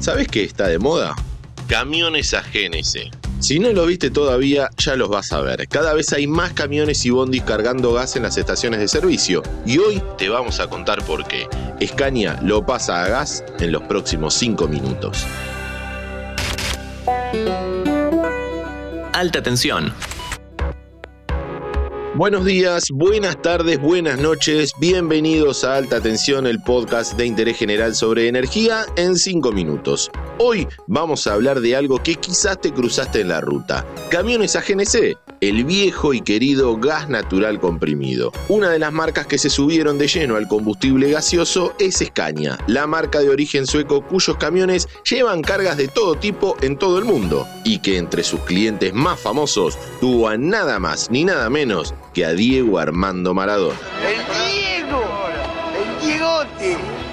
¿Sabes qué está de moda? Camiones a GNC. Si no lo viste todavía, ya los vas a ver. Cada vez hay más camiones y bondis cargando gas en las estaciones de servicio. Y hoy te vamos a contar por qué. Scania lo pasa a gas en los próximos 5 minutos. Alta tensión. Buenos días, buenas tardes, buenas noches, bienvenidos a Alta Tensión, el podcast de interés general sobre energía en 5 minutos. Hoy vamos a hablar de algo que quizás te cruzaste en la ruta, camiones a GNC, el viejo y querido gas natural comprimido. Una de las marcas que se subieron de lleno al combustible gaseoso es Scania, la marca de origen sueco cuyos camiones llevan cargas de todo tipo en todo el mundo y que entre sus clientes más famosos tuvo a nada más ni nada menos que a Diego Armando Maradona. ¡El Diego! ¡El Diegote!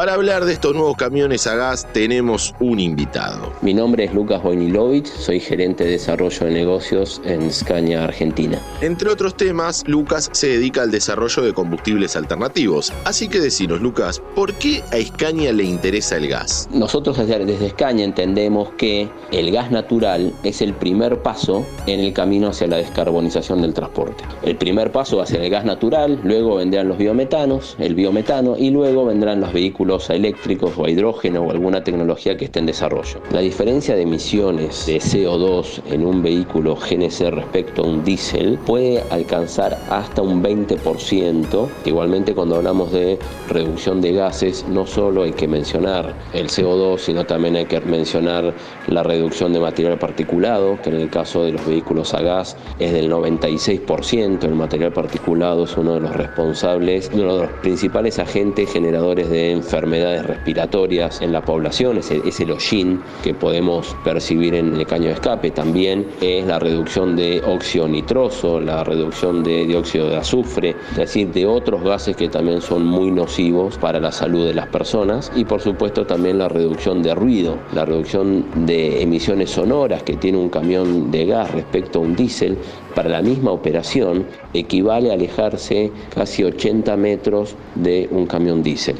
Para hablar de estos nuevos camiones a gas tenemos un invitado. Mi nombre es Lucas Wojnilovich, soy gerente de desarrollo de negocios en Scania Argentina. Entre otros temas, Lucas se dedica al desarrollo de combustibles alternativos. Así que decinos, Lucas, ¿por qué a Scania le interesa el gas? Nosotros desde Scania entendemos que el gas natural es el primer paso en el camino hacia la descarbonización del transporte. El primer paso va a ser el gas natural, luego vendrán los biometanos, el biometano y luego vendrán los vehículos a eléctricos o a hidrógeno o alguna tecnología que esté en desarrollo. La diferencia de emisiones de CO2 en un vehículo GNC respecto a un diésel puede alcanzar hasta un 20%. Igualmente cuando hablamos de reducción de gases no solo hay que mencionar el CO2, sino también hay que mencionar la reducción de material particulado, que en el caso de los vehículos a gas es del 96%. El material particulado es uno de los responsables, uno de los principales agentes generadores de enfermedades respiratorias en la población, es el, es el hollín que podemos percibir en el caño de escape. También es la reducción de óxido nitroso, la reducción de dióxido de azufre, es decir, de otros gases que también son muy nocivos para la salud de las personas. Y por supuesto también la reducción de ruido, la reducción de emisiones sonoras que tiene un camión de gas respecto a un diésel para la misma operación equivale a alejarse casi 80 metros de un camión diésel.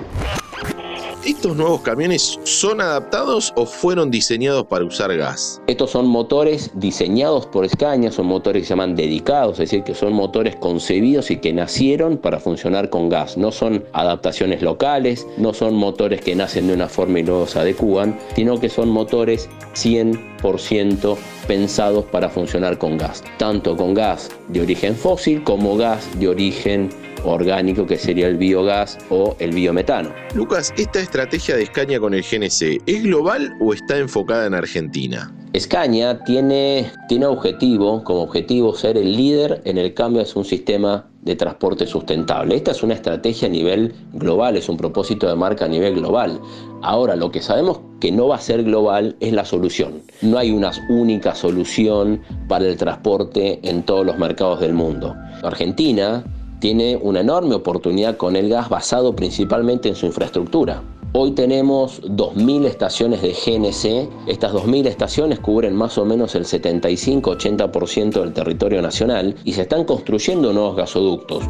¿Estos nuevos camiones son adaptados o fueron diseñados para usar gas? Estos son motores diseñados por Scania, son motores que se llaman dedicados, es decir, que son motores concebidos y que nacieron para funcionar con gas. No son adaptaciones locales, no son motores que nacen de una forma y luego se adecúan, sino que son motores 100% pensados para funcionar con gas, tanto con gas de origen fósil como gas de origen orgánico que sería el biogás o el biometano. Lucas, ¿esta estrategia de Scania con el GNC es global o está enfocada en Argentina? Scania tiene, tiene objetivo, como objetivo ser el líder en el cambio hacia un sistema de transporte sustentable. Esta es una estrategia a nivel global, es un propósito de marca a nivel global. Ahora, lo que sabemos que no va a ser global es la solución. No hay una única solución para el transporte en todos los mercados del mundo. Argentina tiene una enorme oportunidad con el gas basado principalmente en su infraestructura. Hoy tenemos 2.000 estaciones de GNC. Estas 2.000 estaciones cubren más o menos el 75-80% del territorio nacional y se están construyendo nuevos gasoductos.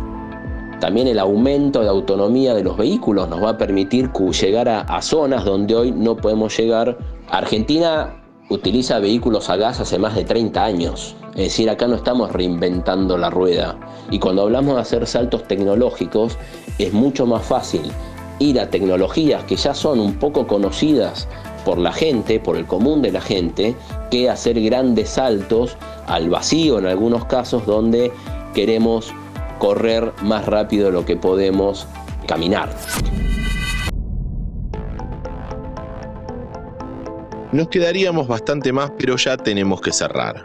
También el aumento de autonomía de los vehículos nos va a permitir llegar a, a zonas donde hoy no podemos llegar. Argentina utiliza vehículos a gas hace más de 30 años. Es decir, acá no estamos reinventando la rueda. Y cuando hablamos de hacer saltos tecnológicos, es mucho más fácil ir a tecnologías que ya son un poco conocidas por la gente, por el común de la gente, que hacer grandes saltos al vacío en algunos casos donde queremos correr más rápido de lo que podemos caminar. Nos quedaríamos bastante más, pero ya tenemos que cerrar.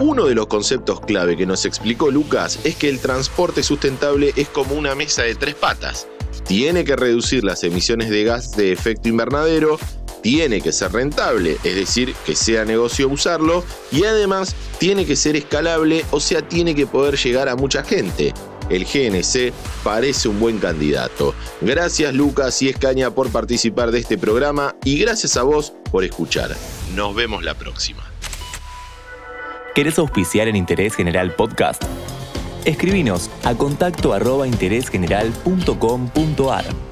Uno de los conceptos clave que nos explicó Lucas es que el transporte sustentable es como una mesa de tres patas. Tiene que reducir las emisiones de gas de efecto invernadero, tiene que ser rentable, es decir, que sea negocio usarlo, y además tiene que ser escalable, o sea, tiene que poder llegar a mucha gente el GNC parece un buen candidato. Gracias Lucas y Escaña por participar de este programa y gracias a vos por escuchar. Nos vemos la próxima. ¿Querés auspiciar en Interés General Podcast? Escribinos a contacto arroba interésgeneral.com.ar.